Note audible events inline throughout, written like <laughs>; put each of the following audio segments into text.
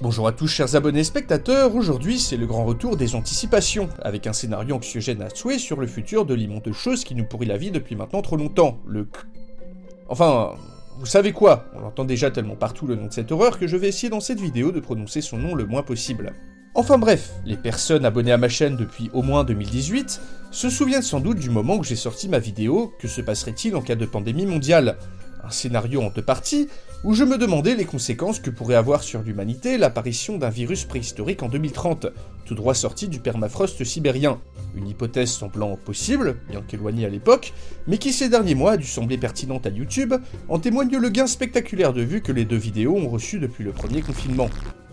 Bonjour à tous chers abonnés spectateurs, aujourd'hui c'est le grand retour des anticipations, avec un scénario anxiogène à souhait sur le futur de l'immonde chose qui nous pourrit la vie depuis maintenant trop longtemps, le Enfin, vous savez quoi? On entend déjà tellement partout le nom de cette horreur que je vais essayer dans cette vidéo de prononcer son nom le moins possible. Enfin bref, les personnes abonnées à ma chaîne depuis au moins 2018 se souviennent sans doute du moment où j'ai sorti ma vidéo. Que se passerait-il en cas de pandémie mondiale? Un scénario en deux parties, où je me demandais les conséquences que pourrait avoir sur l'humanité l'apparition d'un virus préhistorique en 2030, tout droit sorti du permafrost sibérien. Une hypothèse semblant possible, bien qu'éloignée à l'époque, mais qui ces derniers mois a dû sembler pertinente à YouTube, en témoigne le gain spectaculaire de vues que les deux vidéos ont reçu depuis le premier confinement.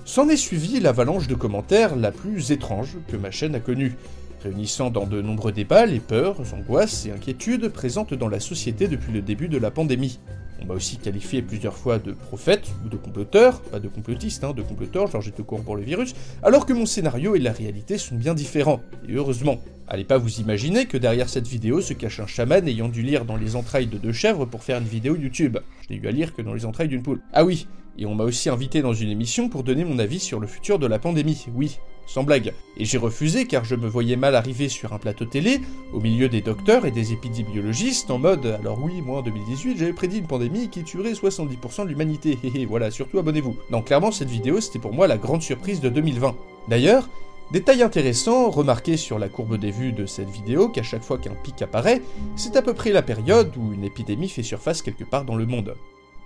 S'en est suivi l'avalanche de commentaires la plus étrange que ma chaîne a connue, réunissant dans de nombreux débats les peurs, angoisses et inquiétudes présentes dans la société depuis le début de la pandémie. On m'a aussi qualifié plusieurs fois de prophète ou de comploteur, pas de complotiste, hein, de comploteur, genre j'étais au courant pour le virus, alors que mon scénario et la réalité sont bien différents, et heureusement. Allez pas vous imaginer que derrière cette vidéo se cache un chaman ayant dû lire dans les entrailles de deux chèvres pour faire une vidéo YouTube. Je n'ai eu à lire que dans les entrailles d'une poule. Ah oui, et on m'a aussi invité dans une émission pour donner mon avis sur le futur de la pandémie, oui, sans blague. Et j'ai refusé car je me voyais mal arriver sur un plateau télé, au milieu des docteurs et des épidémiologistes, en mode alors oui, moi en 2018 j'avais prédit une pandémie qui tuerait 70% de l'humanité, <laughs> et voilà, surtout abonnez-vous. Donc clairement cette vidéo c'était pour moi la grande surprise de 2020. D'ailleurs, Détail intéressant, remarqué sur la courbe des vues de cette vidéo, qu'à chaque fois qu'un pic apparaît, c'est à peu près la période où une épidémie fait surface quelque part dans le monde.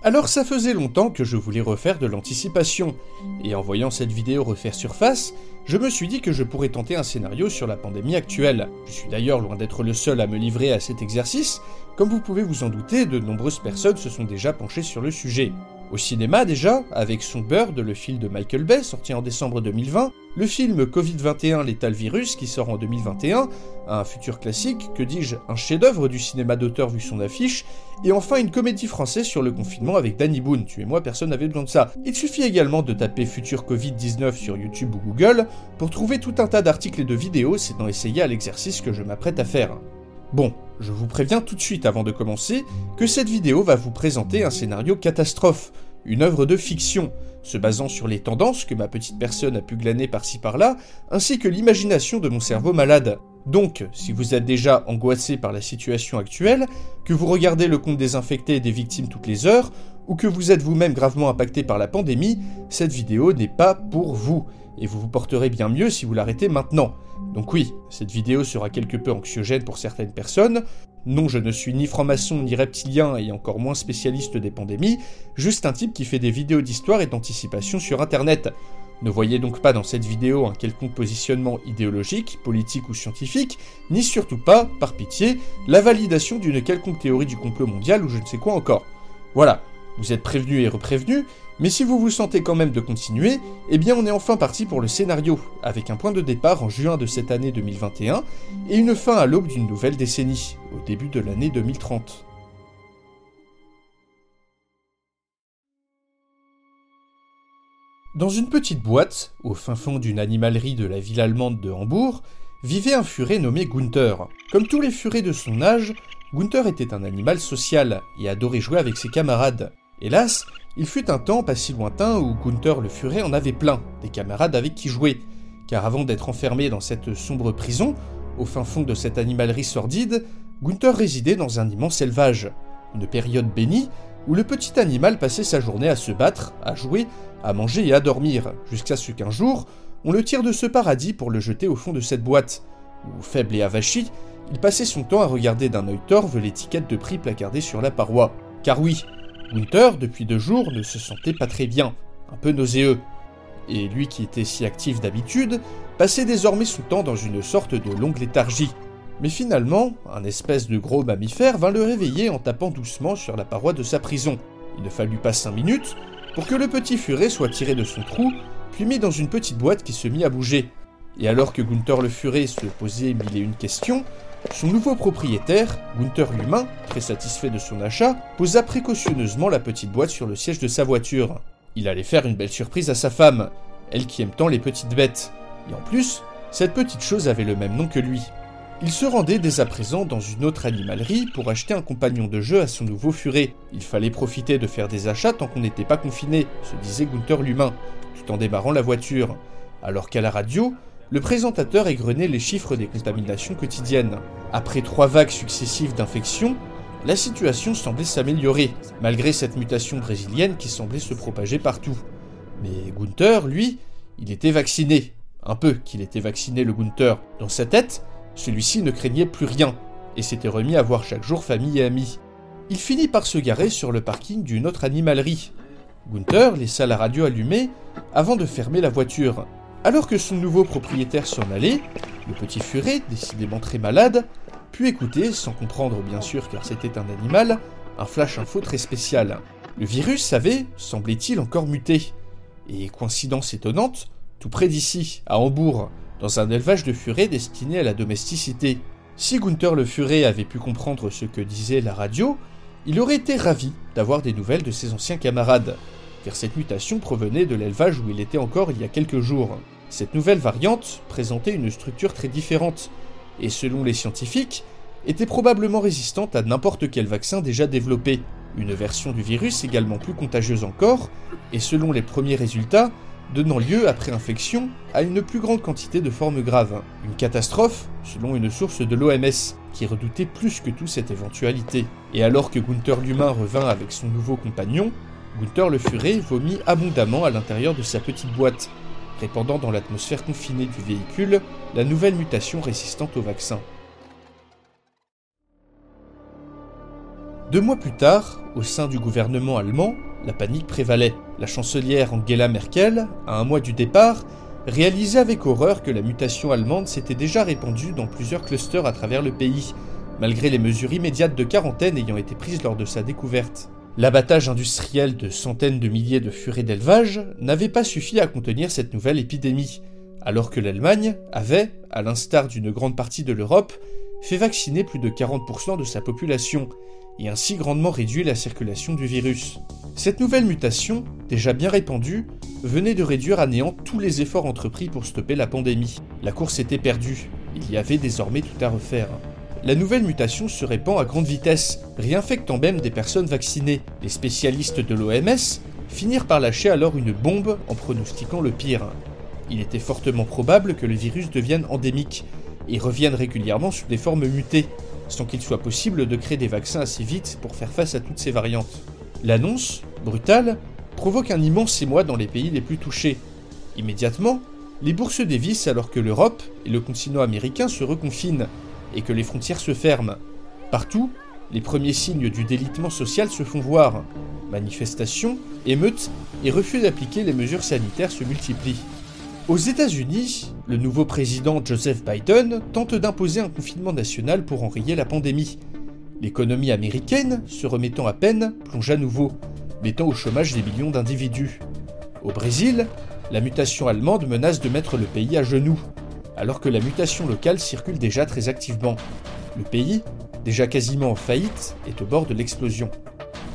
Alors ça faisait longtemps que je voulais refaire de l'anticipation, et en voyant cette vidéo refaire surface, je me suis dit que je pourrais tenter un scénario sur la pandémie actuelle. Je suis d'ailleurs loin d'être le seul à me livrer à cet exercice, comme vous pouvez vous en douter, de nombreuses personnes se sont déjà penchées sur le sujet. Au cinéma déjà, avec son Bird, le film de Michael Bay sorti en décembre 2020, le film Covid-21 Létal Virus qui sort en 2021, un futur classique, que dis-je, un chef-d'œuvre du cinéma d'auteur vu son affiche, et enfin une comédie française sur le confinement avec Danny Boone, tu et moi personne n'avait besoin de ça. Il suffit également de taper futur Covid-19 sur YouTube ou Google pour trouver tout un tas d'articles et de vidéos, d'en essayer à l'exercice que je m'apprête à faire. Bon, je vous préviens tout de suite avant de commencer que cette vidéo va vous présenter un scénario catastrophe, une œuvre de fiction, se basant sur les tendances que ma petite personne a pu glaner par-ci par-là, ainsi que l'imagination de mon cerveau malade. Donc, si vous êtes déjà angoissé par la situation actuelle, que vous regardez le compte et des victimes toutes les heures, ou que vous êtes vous-même gravement impacté par la pandémie, cette vidéo n'est pas pour vous, et vous vous porterez bien mieux si vous l'arrêtez maintenant. Donc oui, cette vidéo sera quelque peu anxiogène pour certaines personnes. Non, je ne suis ni franc-maçon ni reptilien et encore moins spécialiste des pandémies, juste un type qui fait des vidéos d'histoire et d'anticipation sur internet. Ne voyez donc pas dans cette vidéo un quelconque positionnement idéologique, politique ou scientifique, ni surtout pas, par pitié, la validation d'une quelconque théorie du complot mondial ou je ne sais quoi encore. Voilà, vous êtes prévenu et reprévenu, mais si vous vous sentez quand même de continuer, eh bien on est enfin parti pour le scénario, avec un point de départ en juin de cette année 2021 et une fin à l'aube d'une nouvelle décennie, au début de l'année 2030. Dans une petite boîte, au fin fond d'une animalerie de la ville allemande de Hambourg, vivait un furet nommé Gunther. Comme tous les furets de son âge, Gunther était un animal social et adorait jouer avec ses camarades. Hélas, il fut un temps pas si lointain où Gunther le Furet en avait plein, des camarades avec qui jouer, car avant d'être enfermé dans cette sombre prison, au fin fond de cette animalerie sordide, Gunther résidait dans un immense élevage, une période bénie où le petit animal passait sa journée à se battre, à jouer, à manger et à dormir, jusqu'à ce qu'un jour, on le tire de ce paradis pour le jeter au fond de cette boîte, où, faible et avachi, il passait son temps à regarder d'un œil torve l'étiquette de prix placardée sur la paroi. Car oui, Gunther, depuis deux jours, ne se sentait pas très bien, un peu nauséeux. Et lui qui était si actif d'habitude, passait désormais son temps dans une sorte de longue léthargie. Mais finalement, un espèce de gros mammifère vint le réveiller en tapant doucement sur la paroi de sa prison. Il ne fallut pas cinq minutes pour que le petit furet soit tiré de son trou, puis mis dans une petite boîte qui se mit à bouger. Et alors que Gunther le furet se posait mille et une questions, son nouveau propriétaire, Gunther l'humain, très satisfait de son achat, posa précautionneusement la petite boîte sur le siège de sa voiture. Il allait faire une belle surprise à sa femme, elle qui aime tant les petites bêtes. Et en plus, cette petite chose avait le même nom que lui. Il se rendait dès à présent dans une autre animalerie pour acheter un compagnon de jeu à son nouveau furet. Il fallait profiter de faire des achats tant qu'on n'était pas confiné, se disait Gunther l'humain, tout en démarrant la voiture. Alors qu'à la radio, le présentateur égrenait les chiffres des contaminations quotidiennes. Après trois vagues successives d'infections, la situation semblait s'améliorer, malgré cette mutation brésilienne qui semblait se propager partout. Mais Gunther, lui, il était vacciné. Un peu qu'il était vacciné, le Gunther. Dans sa tête, celui-ci ne craignait plus rien, et s'était remis à voir chaque jour famille et amis. Il finit par se garer sur le parking d'une autre animalerie. Gunther laissa la radio allumée avant de fermer la voiture. Alors que son nouveau propriétaire s'en allait, le petit furet, décidément très malade, put écouter, sans comprendre bien sûr car c'était un animal, un flash info très spécial. Le virus avait, semblait-il, encore muté. Et coïncidence étonnante, tout près d'ici, à Hambourg, dans un élevage de furets destiné à la domesticité. Si Gunther le furet avait pu comprendre ce que disait la radio, il aurait été ravi d'avoir des nouvelles de ses anciens camarades, car cette mutation provenait de l'élevage où il était encore il y a quelques jours. Cette nouvelle variante présentait une structure très différente, et selon les scientifiques, était probablement résistante à n'importe quel vaccin déjà développé. Une version du virus également plus contagieuse encore, et selon les premiers résultats, donnant lieu, après infection, à une plus grande quantité de formes graves. Une catastrophe, selon une source de l'OMS, qui redoutait plus que tout cette éventualité. Et alors que Gunther l'humain revint avec son nouveau compagnon, Gunther le furet vomit abondamment à l'intérieur de sa petite boîte, répandant dans l'atmosphère confinée du véhicule la nouvelle mutation résistante au vaccin. Deux mois plus tard, au sein du gouvernement allemand, la panique prévalait. La chancelière Angela Merkel, à un mois du départ, réalisait avec horreur que la mutation allemande s'était déjà répandue dans plusieurs clusters à travers le pays, malgré les mesures immédiates de quarantaine ayant été prises lors de sa découverte. L'abattage industriel de centaines de milliers de furets d'élevage n'avait pas suffi à contenir cette nouvelle épidémie, alors que l'Allemagne avait, à l'instar d'une grande partie de l'Europe, fait vacciner plus de 40% de sa population, et ainsi grandement réduit la circulation du virus. Cette nouvelle mutation, déjà bien répandue, venait de réduire à néant tous les efforts entrepris pour stopper la pandémie. La course était perdue, il y avait désormais tout à refaire la nouvelle mutation se répand à grande vitesse, réinfectant même des personnes vaccinées. Les spécialistes de l'OMS finirent par lâcher alors une bombe en pronostiquant le pire. Il était fortement probable que le virus devienne endémique et revienne régulièrement sous des formes mutées, sans qu'il soit possible de créer des vaccins assez vite pour faire face à toutes ces variantes. L'annonce, brutale, provoque un immense émoi dans les pays les plus touchés. Immédiatement, les bourses dévissent alors que l'Europe et le continent américain se reconfinent et que les frontières se ferment. Partout, les premiers signes du délitement social se font voir. Manifestations, émeutes et refus d'appliquer les mesures sanitaires se multiplient. Aux États-Unis, le nouveau président Joseph Biden tente d'imposer un confinement national pour enrayer la pandémie. L'économie américaine, se remettant à peine, plonge à nouveau, mettant au chômage des millions d'individus. Au Brésil, la mutation allemande menace de mettre le pays à genoux alors que la mutation locale circule déjà très activement. Le pays, déjà quasiment en faillite, est au bord de l'explosion.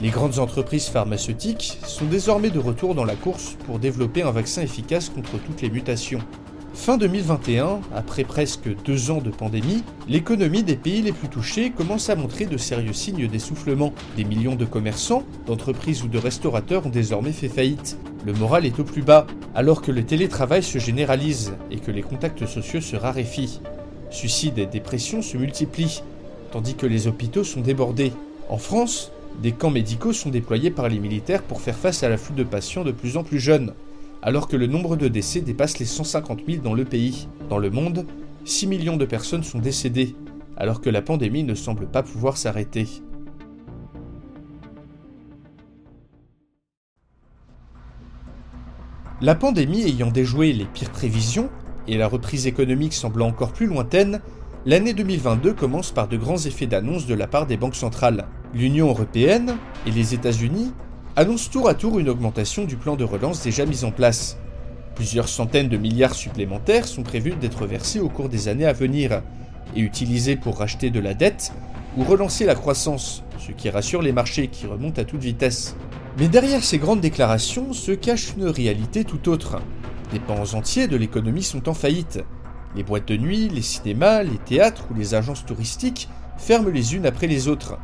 Les grandes entreprises pharmaceutiques sont désormais de retour dans la course pour développer un vaccin efficace contre toutes les mutations. Fin 2021, après presque deux ans de pandémie, l'économie des pays les plus touchés commence à montrer de sérieux signes d'essoufflement. Des millions de commerçants, d'entreprises ou de restaurateurs ont désormais fait faillite. Le moral est au plus bas, alors que le télétravail se généralise et que les contacts sociaux se raréfient. Suicides et dépressions se multiplient, tandis que les hôpitaux sont débordés. En France, des camps médicaux sont déployés par les militaires pour faire face à la foule de patients de plus en plus jeunes alors que le nombre de décès dépasse les 150 000 dans le pays. Dans le monde, 6 millions de personnes sont décédées, alors que la pandémie ne semble pas pouvoir s'arrêter. La pandémie ayant déjoué les pires prévisions, et la reprise économique semblant encore plus lointaine, l'année 2022 commence par de grands effets d'annonce de la part des banques centrales. L'Union européenne et les États-Unis annonce tour à tour une augmentation du plan de relance déjà mis en place. Plusieurs centaines de milliards supplémentaires sont prévus d'être versés au cours des années à venir et utilisés pour racheter de la dette ou relancer la croissance, ce qui rassure les marchés qui remontent à toute vitesse. Mais derrière ces grandes déclarations se cache une réalité tout autre. Des pans entiers de l'économie sont en faillite. Les boîtes de nuit, les cinémas, les théâtres ou les agences touristiques ferment les unes après les autres.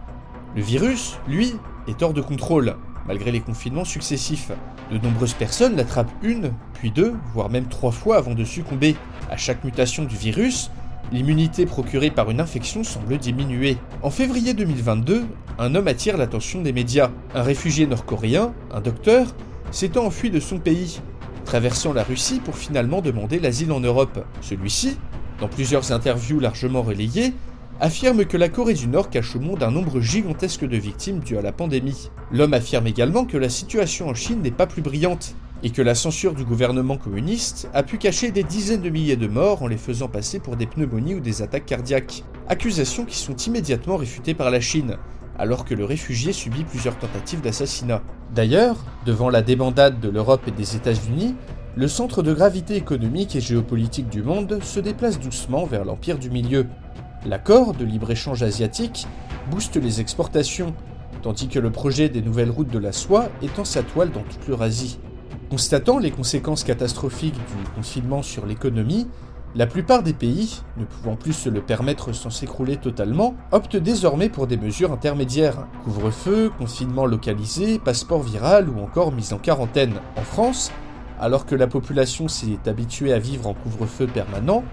Le virus, lui, est hors de contrôle, malgré les confinements successifs. De nombreuses personnes l'attrapent une, puis deux, voire même trois fois avant de succomber. À chaque mutation du virus, l'immunité procurée par une infection semble diminuer. En février 2022, un homme attire l'attention des médias. Un réfugié nord-coréen, un docteur, s'étant enfui de son pays, traversant la Russie pour finalement demander l'asile en Europe. Celui-ci, dans plusieurs interviews largement relayées, affirme que la Corée du Nord cache au monde un nombre gigantesque de victimes dues à la pandémie. L'homme affirme également que la situation en Chine n'est pas plus brillante, et que la censure du gouvernement communiste a pu cacher des dizaines de milliers de morts en les faisant passer pour des pneumonies ou des attaques cardiaques. Accusations qui sont immédiatement réfutées par la Chine, alors que le réfugié subit plusieurs tentatives d'assassinat. D'ailleurs, devant la débandade de l'Europe et des États-Unis, le centre de gravité économique et géopolitique du monde se déplace doucement vers l'Empire du Milieu. L'accord de libre-échange asiatique booste les exportations, tandis que le projet des nouvelles routes de la soie étend sa toile dans toute l'Eurasie. Constatant les conséquences catastrophiques du confinement sur l'économie, la plupart des pays, ne pouvant plus se le permettre sans s'écrouler totalement, optent désormais pour des mesures intermédiaires. Couvre-feu, confinement localisé, passeport viral ou encore mise en quarantaine. En France, alors que la population s'est habituée à vivre en couvre-feu permanent,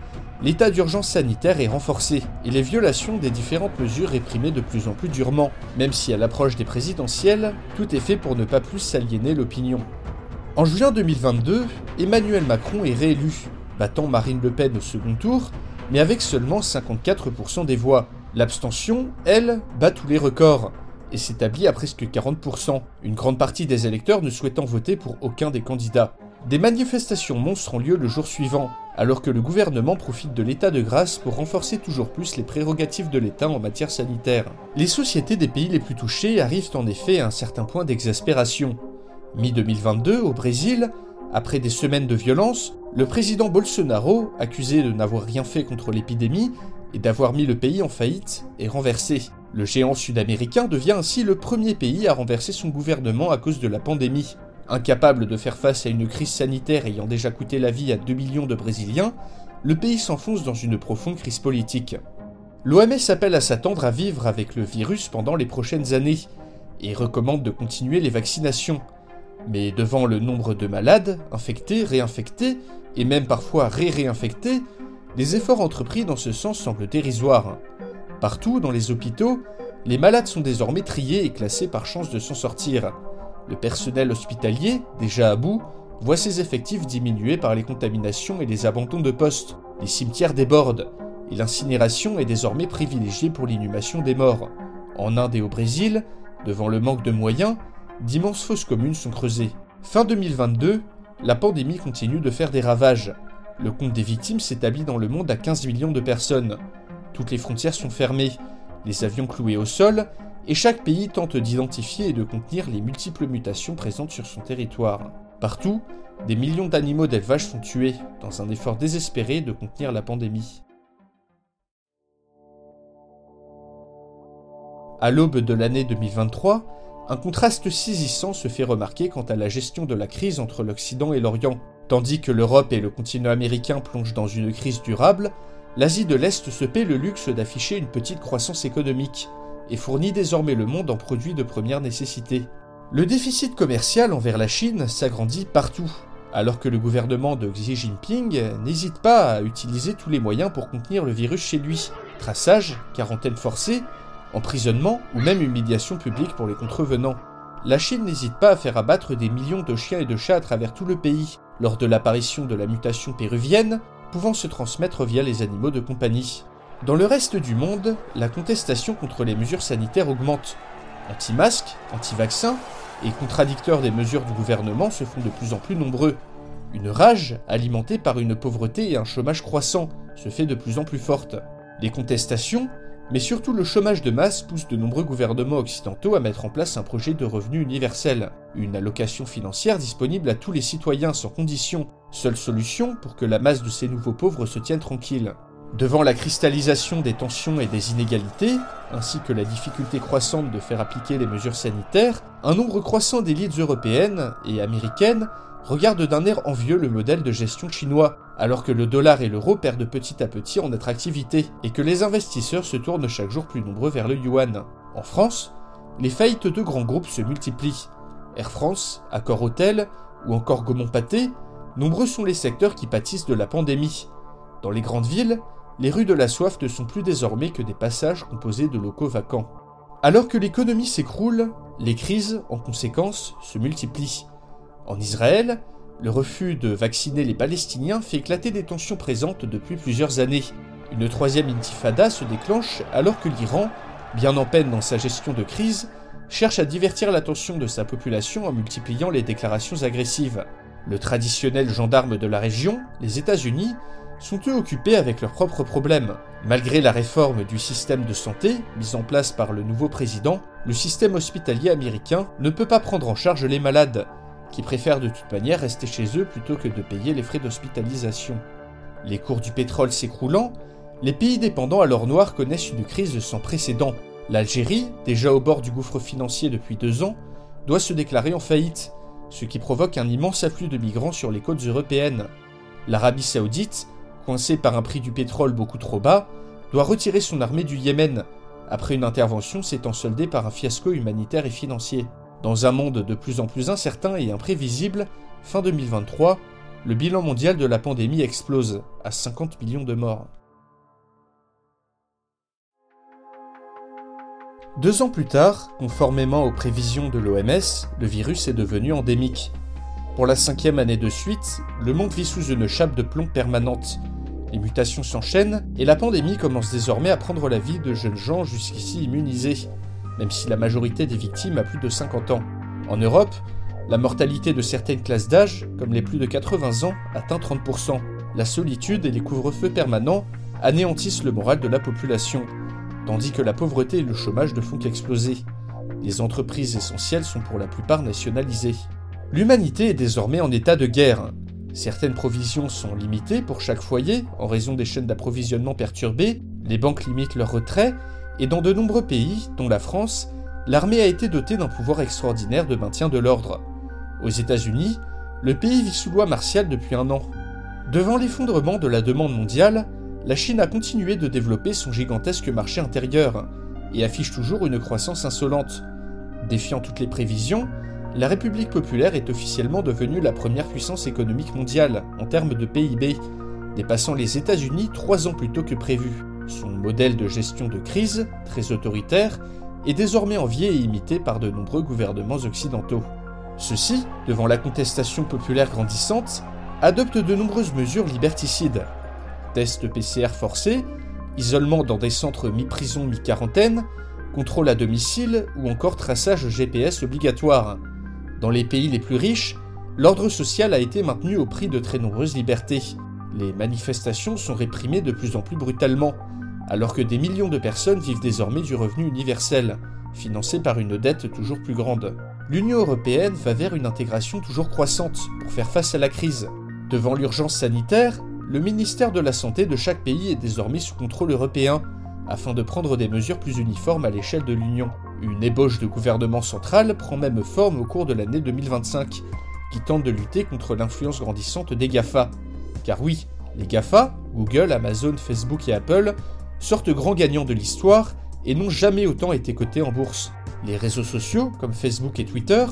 l'état d'urgence sanitaire est renforcé et les violations des différentes mesures réprimées de plus en plus durement, même si à l'approche des présidentielles, tout est fait pour ne pas plus s'aliéner l'opinion. En juin 2022, Emmanuel Macron est réélu, battant Marine Le Pen au second tour, mais avec seulement 54% des voix. L'abstention, elle, bat tous les records et s'établit à presque 40%, une grande partie des électeurs ne souhaitant voter pour aucun des candidats. Des manifestations monstres ont lieu le jour suivant, alors que le gouvernement profite de l'état de grâce pour renforcer toujours plus les prérogatives de l'État en matière sanitaire. Les sociétés des pays les plus touchés arrivent en effet à un certain point d'exaspération. Mi-2022, au Brésil, après des semaines de violence, le président Bolsonaro, accusé de n'avoir rien fait contre l'épidémie et d'avoir mis le pays en faillite, est renversé. Le géant sud-américain devient ainsi le premier pays à renverser son gouvernement à cause de la pandémie. Incapable de faire face à une crise sanitaire ayant déjà coûté la vie à 2 millions de Brésiliens, le pays s'enfonce dans une profonde crise politique. L'OMS appelle à s'attendre à vivre avec le virus pendant les prochaines années et recommande de continuer les vaccinations. Mais devant le nombre de malades, infectés, réinfectés, et même parfois ré-réinfectés, les efforts entrepris dans ce sens semblent dérisoires. Partout, dans les hôpitaux, les malades sont désormais triés et classés par chance de s'en sortir. Le personnel hospitalier, déjà à bout, voit ses effectifs diminuer par les contaminations et les abandons de postes. Les cimetières débordent, et l'incinération est désormais privilégiée pour l'inhumation des morts. En Inde et au Brésil, devant le manque de moyens, d'immenses fosses communes sont creusées. Fin 2022, la pandémie continue de faire des ravages. Le compte des victimes s'établit dans le monde à 15 millions de personnes. Toutes les frontières sont fermées, les avions cloués au sol, et chaque pays tente d'identifier et de contenir les multiples mutations présentes sur son territoire. Partout, des millions d'animaux d'élevage sont tués, dans un effort désespéré de contenir la pandémie. À l'aube de l'année 2023, un contraste saisissant se fait remarquer quant à la gestion de la crise entre l'Occident et l'Orient. Tandis que l'Europe et le continent américain plongent dans une crise durable, l'Asie de l'Est se paie le luxe d'afficher une petite croissance économique et fournit désormais le monde en produits de première nécessité. Le déficit commercial envers la Chine s'agrandit partout, alors que le gouvernement de Xi Jinping n'hésite pas à utiliser tous les moyens pour contenir le virus chez lui. Traçage, quarantaine forcée, emprisonnement ou même humiliation publique pour les contrevenants. La Chine n'hésite pas à faire abattre des millions de chiens et de chats à travers tout le pays, lors de l'apparition de la mutation péruvienne, pouvant se transmettre via les animaux de compagnie. Dans le reste du monde, la contestation contre les mesures sanitaires augmente. Anti-masques, anti-vaccins et contradicteurs des mesures du gouvernement se font de plus en plus nombreux. Une rage, alimentée par une pauvreté et un chômage croissant, se fait de plus en plus forte. Les contestations, Mais surtout le chômage de masse pousse de nombreux gouvernements occidentaux à mettre en place un projet de revenu universel, une allocation financière disponible à tous les citoyens sans condition, seule solution pour que la masse de ces nouveaux pauvres se tienne tranquille. Devant la cristallisation des tensions et des inégalités, ainsi que la difficulté croissante de faire appliquer les mesures sanitaires, un nombre croissant d'élites européennes et américaines regardent d'un air envieux le modèle de gestion chinois, alors que le dollar et l'euro perdent petit à petit en attractivité, et que les investisseurs se tournent chaque jour plus nombreux vers le yuan. En France, les faillites de grands groupes se multiplient. Air France, Accor Hôtel ou encore Gaumont Pâté, nombreux sont les secteurs qui pâtissent de la pandémie. Dans les grandes villes, les rues de la soif ne sont plus désormais que des passages composés de locaux vacants. Alors que l'économie s'écroule, les crises, en conséquence, se multiplient. En Israël, le refus de vacciner les Palestiniens fait éclater des tensions présentes depuis plusieurs années. Une troisième intifada se déclenche alors que l'Iran, bien en peine dans sa gestion de crise, cherche à divertir l'attention de sa population en multipliant les déclarations agressives. Le traditionnel gendarme de la région, les États-Unis, sont eux occupés avec leurs propres problèmes. Malgré la réforme du système de santé, mise en place par le nouveau président, le système hospitalier américain ne peut pas prendre en charge les malades, qui préfèrent de toute manière rester chez eux plutôt que de payer les frais d'hospitalisation. Les cours du pétrole s'écroulant, les pays dépendants à l'or noir connaissent une crise sans précédent. L'Algérie, déjà au bord du gouffre financier depuis deux ans, doit se déclarer en faillite, ce qui provoque un immense afflux de migrants sur les côtes européennes. L'Arabie saoudite, coincée par un prix du pétrole beaucoup trop bas, doit retirer son armée du Yémen, après une intervention s'étant soldée par un fiasco humanitaire et financier. Dans un monde de plus en plus incertain et imprévisible, fin 2023, le bilan mondial de la pandémie explose à 50 millions de morts. Deux ans plus tard, conformément aux prévisions de l'OMS, le virus est devenu endémique. Pour la cinquième année de suite, le monde vit sous une chape de plomb permanente. Les mutations s'enchaînent et la pandémie commence désormais à prendre la vie de jeunes gens jusqu'ici immunisés même si la majorité des victimes a plus de 50 ans. En Europe, la mortalité de certaines classes d'âge, comme les plus de 80 ans, atteint 30%. La solitude et les couvre-feux permanents anéantissent le moral de la population, tandis que la pauvreté et le chômage ne font qu'exploser. Les entreprises essentielles sont pour la plupart nationalisées. L'humanité est désormais en état de guerre. Certaines provisions sont limitées pour chaque foyer en raison des chaînes d'approvisionnement perturbées, les banques limitent leur retrait et dans de nombreux pays, dont la France, l'armée a été dotée d'un pouvoir extraordinaire de maintien de l'ordre. Aux États-Unis, le pays vit sous loi martiale depuis un an. Devant l'effondrement de la demande mondiale, la Chine a continué de développer son gigantesque marché intérieur et affiche toujours une croissance insolente. Défiant toutes les prévisions, la République populaire est officiellement devenue la première puissance économique mondiale en termes de PIB, dépassant les États-Unis trois ans plus tôt que prévu. Son modèle de gestion de crise, très autoritaire, est désormais envié et imité par de nombreux gouvernements occidentaux. Ceux-ci, devant la contestation populaire grandissante, adoptent de nombreuses mesures liberticides. Tests PCR forcés, isolement dans des centres mi-prison mi-quarantaine, contrôle à domicile ou encore traçage GPS obligatoire. Dans les pays les plus riches, l'ordre social a été maintenu au prix de très nombreuses libertés. Les manifestations sont réprimées de plus en plus brutalement, alors que des millions de personnes vivent désormais du revenu universel, financé par une dette toujours plus grande. L'Union européenne va vers une intégration toujours croissante pour faire face à la crise. Devant l'urgence sanitaire, le ministère de la Santé de chaque pays est désormais sous contrôle européen, afin de prendre des mesures plus uniformes à l'échelle de l'Union. Une ébauche de gouvernement central prend même forme au cours de l'année 2025, qui tente de lutter contre l'influence grandissante des GAFA. Car oui, les GAFA, Google, Amazon, Facebook et Apple, sortent grands gagnants de l'histoire et n'ont jamais autant été cotés en bourse. Les réseaux sociaux, comme Facebook et Twitter,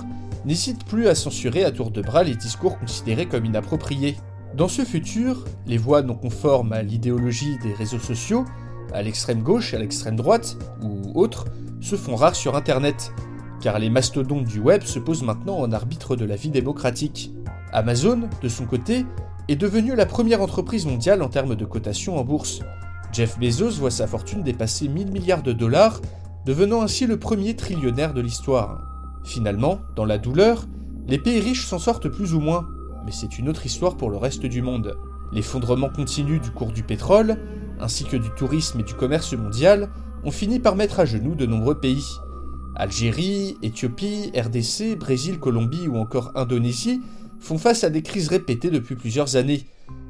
n'hésitent plus à censurer à tour de bras les discours considérés comme inappropriés. Dans ce futur, les voix non conformes à l'idéologie des réseaux sociaux, à l'extrême gauche, à l'extrême droite ou autres, se font rares sur Internet, car les mastodontes du web se posent maintenant en arbitre de la vie démocratique. Amazon, de son côté, est devenue la première entreprise mondiale en termes de cotation en bourse, Jeff Bezos voit sa fortune dépasser 1000 milliards de dollars, devenant ainsi le premier trillionnaire de l'histoire. Finalement, dans la douleur, les pays riches s'en sortent plus ou moins, mais c'est une autre histoire pour le reste du monde. L'effondrement continu du cours du pétrole, ainsi que du tourisme et du commerce mondial, ont fini par mettre à genoux de nombreux pays. Algérie, Éthiopie, RDC, Brésil, Colombie ou encore Indonésie font face à des crises répétées depuis plusieurs années,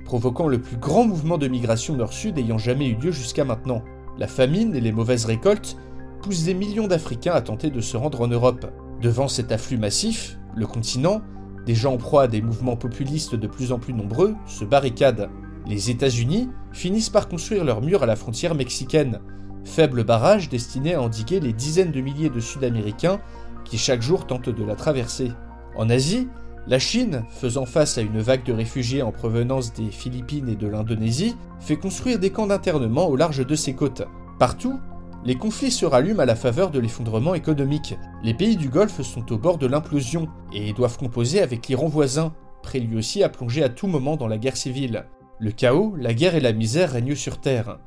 provoquant le plus grand mouvement de migration nord-sud ayant jamais eu lieu jusqu'à maintenant. La famine et les mauvaises récoltes poussent des millions d'Africains à tenter de se rendre en Europe. Devant cet afflux massif, le continent, déjà en proie à des mouvements populistes de plus en plus nombreux, se barricade. Les États-Unis finissent par construire leurs murs à la frontière mexicaine, faible barrage destiné à endiguer les dizaines de milliers de Sud-Américains qui chaque jour tentent de la traverser. En Asie, la Chine, faisant face à une vague de réfugiés en provenance des Philippines et de l'Indonésie, fait construire des camps d'internement au large de ses côtes. Partout, les conflits se rallument à la faveur de l'effondrement économique. Les pays du Golfe sont au bord de l'implosion et doivent composer avec l'Iran voisin, prêt lui aussi à plonger à tout moment dans la guerre civile. Le chaos, la guerre et la misère règnent sur Terre.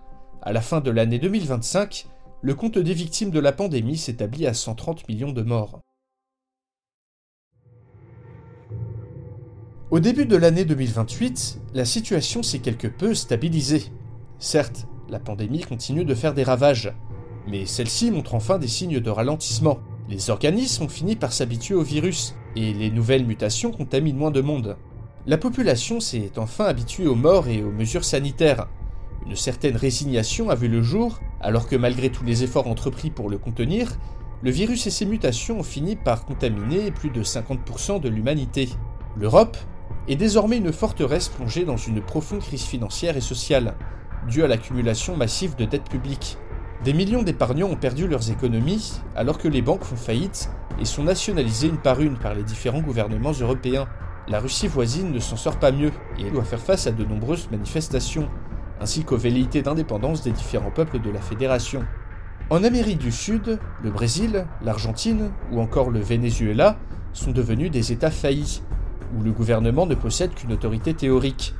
À la fin de l'année 2025, le compte des victimes de la pandémie s'établit à 130 millions de morts. Au début de l'année 2028, la situation s'est quelque peu stabilisée. Certes, la pandémie continue de faire des ravages, mais celle-ci montre enfin des signes de ralentissement. Les organismes ont fini par s'habituer au virus, et les nouvelles mutations contaminent moins de monde. La population s'est enfin habituée aux morts et aux mesures sanitaires. Une certaine résignation a vu le jour, alors que malgré tous les efforts entrepris pour le contenir, le virus et ses mutations ont fini par contaminer plus de 50% de l'humanité. L'Europe, est désormais une forteresse plongée dans une profonde crise financière et sociale, due à l'accumulation massive de dettes publiques. Des millions d'épargnants ont perdu leurs économies alors que les banques font faillite et sont nationalisées une par une par les différents gouvernements européens. La Russie voisine ne s'en sort pas mieux et doit faire face à de nombreuses manifestations, ainsi qu'aux velléités d'indépendance des différents peuples de la Fédération. En Amérique du Sud, le Brésil, l'Argentine ou encore le Venezuela sont devenus des États faillis, où le gouvernement ne possède qu'une autorité théorique.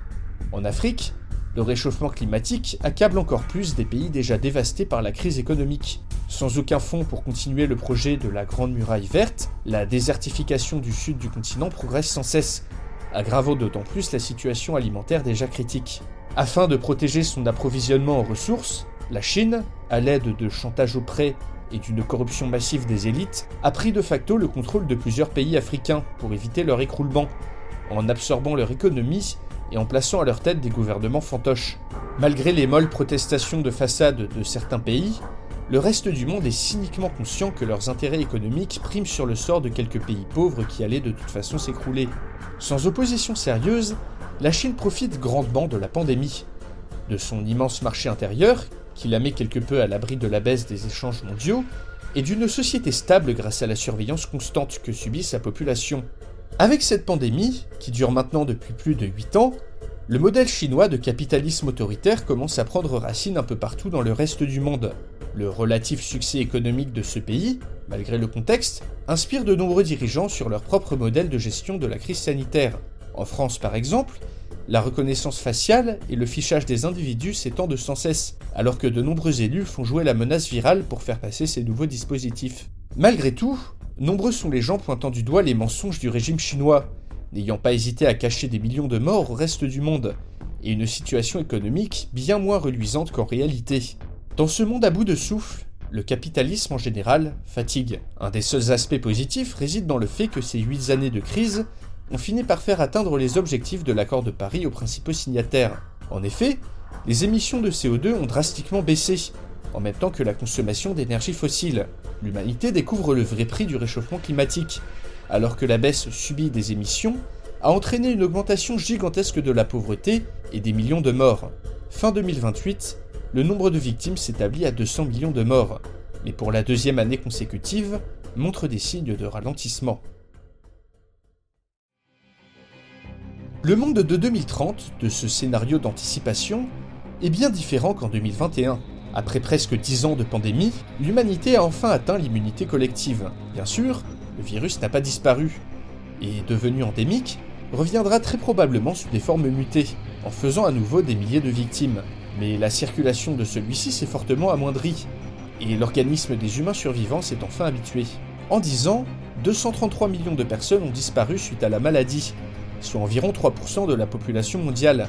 En Afrique, le réchauffement climatique accable encore plus des pays déjà dévastés par la crise économique. Sans aucun fonds pour continuer le projet de la Grande Muraille verte, la désertification du sud du continent progresse sans cesse, aggravant d'autant plus la situation alimentaire déjà critique. Afin de protéger son approvisionnement en ressources, la Chine, à l'aide de chantage au et d'une corruption massive des élites, a pris de facto le contrôle de plusieurs pays africains pour éviter leur écroulement, en absorbant leur économie et en plaçant à leur tête des gouvernements fantoches. Malgré les molles protestations de façade de certains pays, le reste du monde est cyniquement conscient que leurs intérêts économiques priment sur le sort de quelques pays pauvres qui allaient de toute façon s'écrouler. Sans opposition sérieuse, la Chine profite grandement de la pandémie, de son immense marché intérieur, qui la met quelque peu à l'abri de la baisse des échanges mondiaux, et d'une société stable grâce à la surveillance constante que subit sa population. Avec cette pandémie, qui dure maintenant depuis plus de 8 ans, le modèle chinois de capitalisme autoritaire commence à prendre racine un peu partout dans le reste du monde. Le relatif succès économique de ce pays, malgré le contexte, inspire de nombreux dirigeants sur leur propre modèle de gestion de la crise sanitaire. En France par exemple, la reconnaissance faciale et le fichage des individus s'étendent sans cesse, alors que de nombreux élus font jouer la menace virale pour faire passer ces nouveaux dispositifs. Malgré tout, nombreux sont les gens pointant du doigt les mensonges du régime chinois, n'ayant pas hésité à cacher des millions de morts au reste du monde, et une situation économique bien moins reluisante qu'en réalité. Dans ce monde à bout de souffle, le capitalisme en général fatigue. Un des seuls aspects positifs réside dans le fait que ces 8 années de crise ont fini par faire atteindre les objectifs de l'accord de Paris aux principaux signataires. En effet, les émissions de CO2 ont drastiquement baissé, en même temps que la consommation d'énergie fossile. L'humanité découvre le vrai prix du réchauffement climatique, alors que la baisse subie des émissions a entraîné une augmentation gigantesque de la pauvreté et des millions de morts. Fin 2028, le nombre de victimes s'établit à 200 millions de morts, mais pour la deuxième année consécutive, montre des signes de ralentissement. Le monde de 2030, de ce scénario d'anticipation, est bien différent qu'en 2021. Après presque 10 ans de pandémie, l'humanité a enfin atteint l'immunité collective. Bien sûr, le virus n'a pas disparu, et devenu endémique, reviendra très probablement sous des formes mutées, en faisant à nouveau des milliers de victimes. Mais la circulation de celui-ci s'est fortement amoindrie, et l'organisme des humains survivants s'est enfin habitué. En 10 ans, 233 millions de personnes ont disparu suite à la maladie, soit environ 3% de la population mondiale,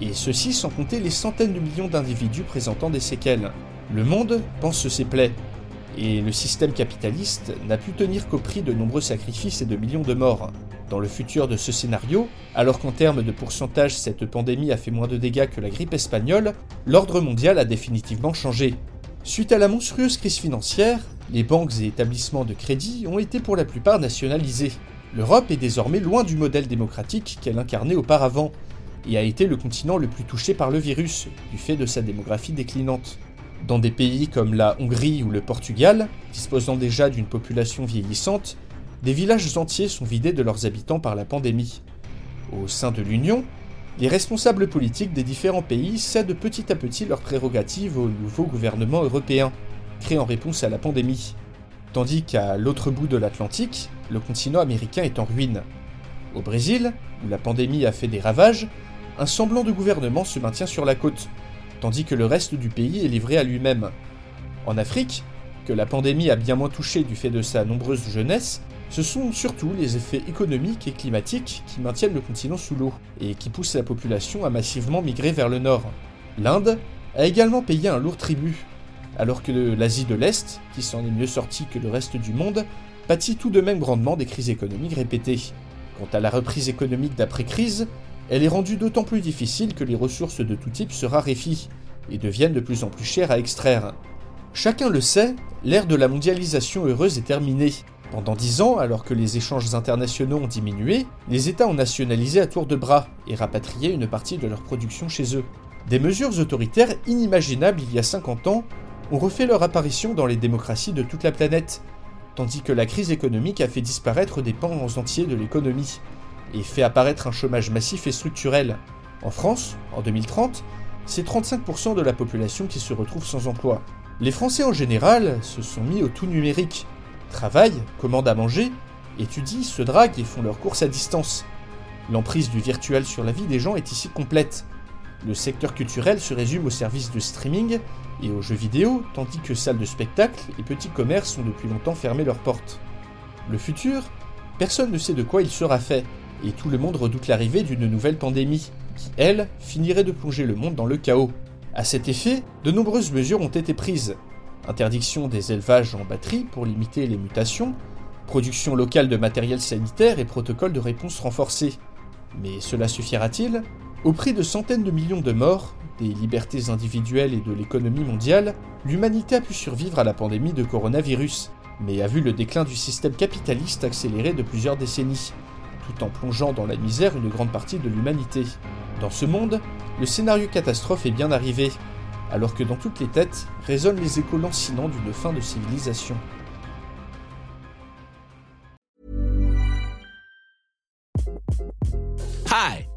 et ceci sans compter les centaines de millions d'individus présentant des séquelles. Le monde pense ses plaies, et le système capitaliste n'a pu tenir qu'au prix de nombreux sacrifices et de millions de morts. Dans le futur de ce scénario, alors qu'en termes de pourcentage cette pandémie a fait moins de dégâts que la grippe espagnole, l'ordre mondial a définitivement changé. Suite à la monstrueuse crise financière, les banques et établissements de crédit ont été pour la plupart nationalisés. L'Europe est désormais loin du modèle démocratique qu'elle incarnait auparavant, et a été le continent le plus touché par le virus, du fait de sa démographie déclinante. Dans des pays comme la Hongrie ou le Portugal, disposant déjà d'une population vieillissante, des villages entiers sont vidés de leurs habitants par la pandémie. Au sein de l'Union, les responsables politiques des différents pays cèdent petit à petit leurs prérogatives au nouveau gouvernement européen, créé en réponse à la pandémie. Tandis qu'à l'autre bout de l'Atlantique, le continent américain est en ruine. Au Brésil, où la pandémie a fait des ravages, un semblant de gouvernement se maintient sur la côte, tandis que le reste du pays est livré à lui-même. En Afrique, que la pandémie a bien moins touché du fait de sa nombreuse jeunesse, ce sont surtout les effets économiques et climatiques qui maintiennent le continent sous l'eau et qui poussent la population à massivement migrer vers le nord. L'Inde a également payé un lourd tribut, alors que l'Asie de l'Est, qui s'en est mieux sortie que le reste du monde, pâtit tout de même grandement des crises économiques répétées. Quant à la reprise économique d'après-crise, elle est rendue d'autant plus difficile que les ressources de tout type se raréfient et deviennent de plus en plus chères à extraire. Chacun le sait, l'ère de la mondialisation heureuse est terminée. Pendant dix ans, alors que les échanges internationaux ont diminué, les États ont nationalisé à tour de bras et rapatrié une partie de leur production chez eux. Des mesures autoritaires inimaginables il y a 50 ans ont refait leur apparition dans les démocraties de toute la planète, tandis que la crise économique a fait disparaître des pans entiers de l'économie, et fait apparaître un chômage massif et structurel. En France, en 2030, c'est 35% de la population qui se retrouve sans emploi. Les Français en général se sont mis au tout numérique, travaillent, commandent à manger, étudient, se draguent et font leurs courses à distance. L'emprise du virtuel sur la vie des gens est ici complète. Le secteur culturel se résume aux services de streaming et aux jeux vidéo, tandis que salles de spectacle et petits commerces ont depuis longtemps fermé leurs portes. Le futur, personne ne sait de quoi il sera fait, et tout le monde redoute l'arrivée d'une nouvelle pandémie, qui, elle, finirait de plonger le monde dans le chaos. À cet effet, de nombreuses mesures ont été prises. Interdiction des élevages en batterie pour limiter les mutations, production locale de matériel sanitaire et protocole de réponse renforcés. Mais cela suffira-t-il? Au prix de centaines de millions de morts, des libertés individuelles et de l'économie mondiale, l'humanité a pu survivre à la pandémie de coronavirus, mais a vu le déclin du système capitaliste accéléré de plusieurs décennies, tout en plongeant dans la misère une grande partie de l'humanité. Dans ce monde, le scénario catastrophe est bien arrivé, alors que dans toutes les têtes résonnent les échos lancinants d'une fin de civilisation.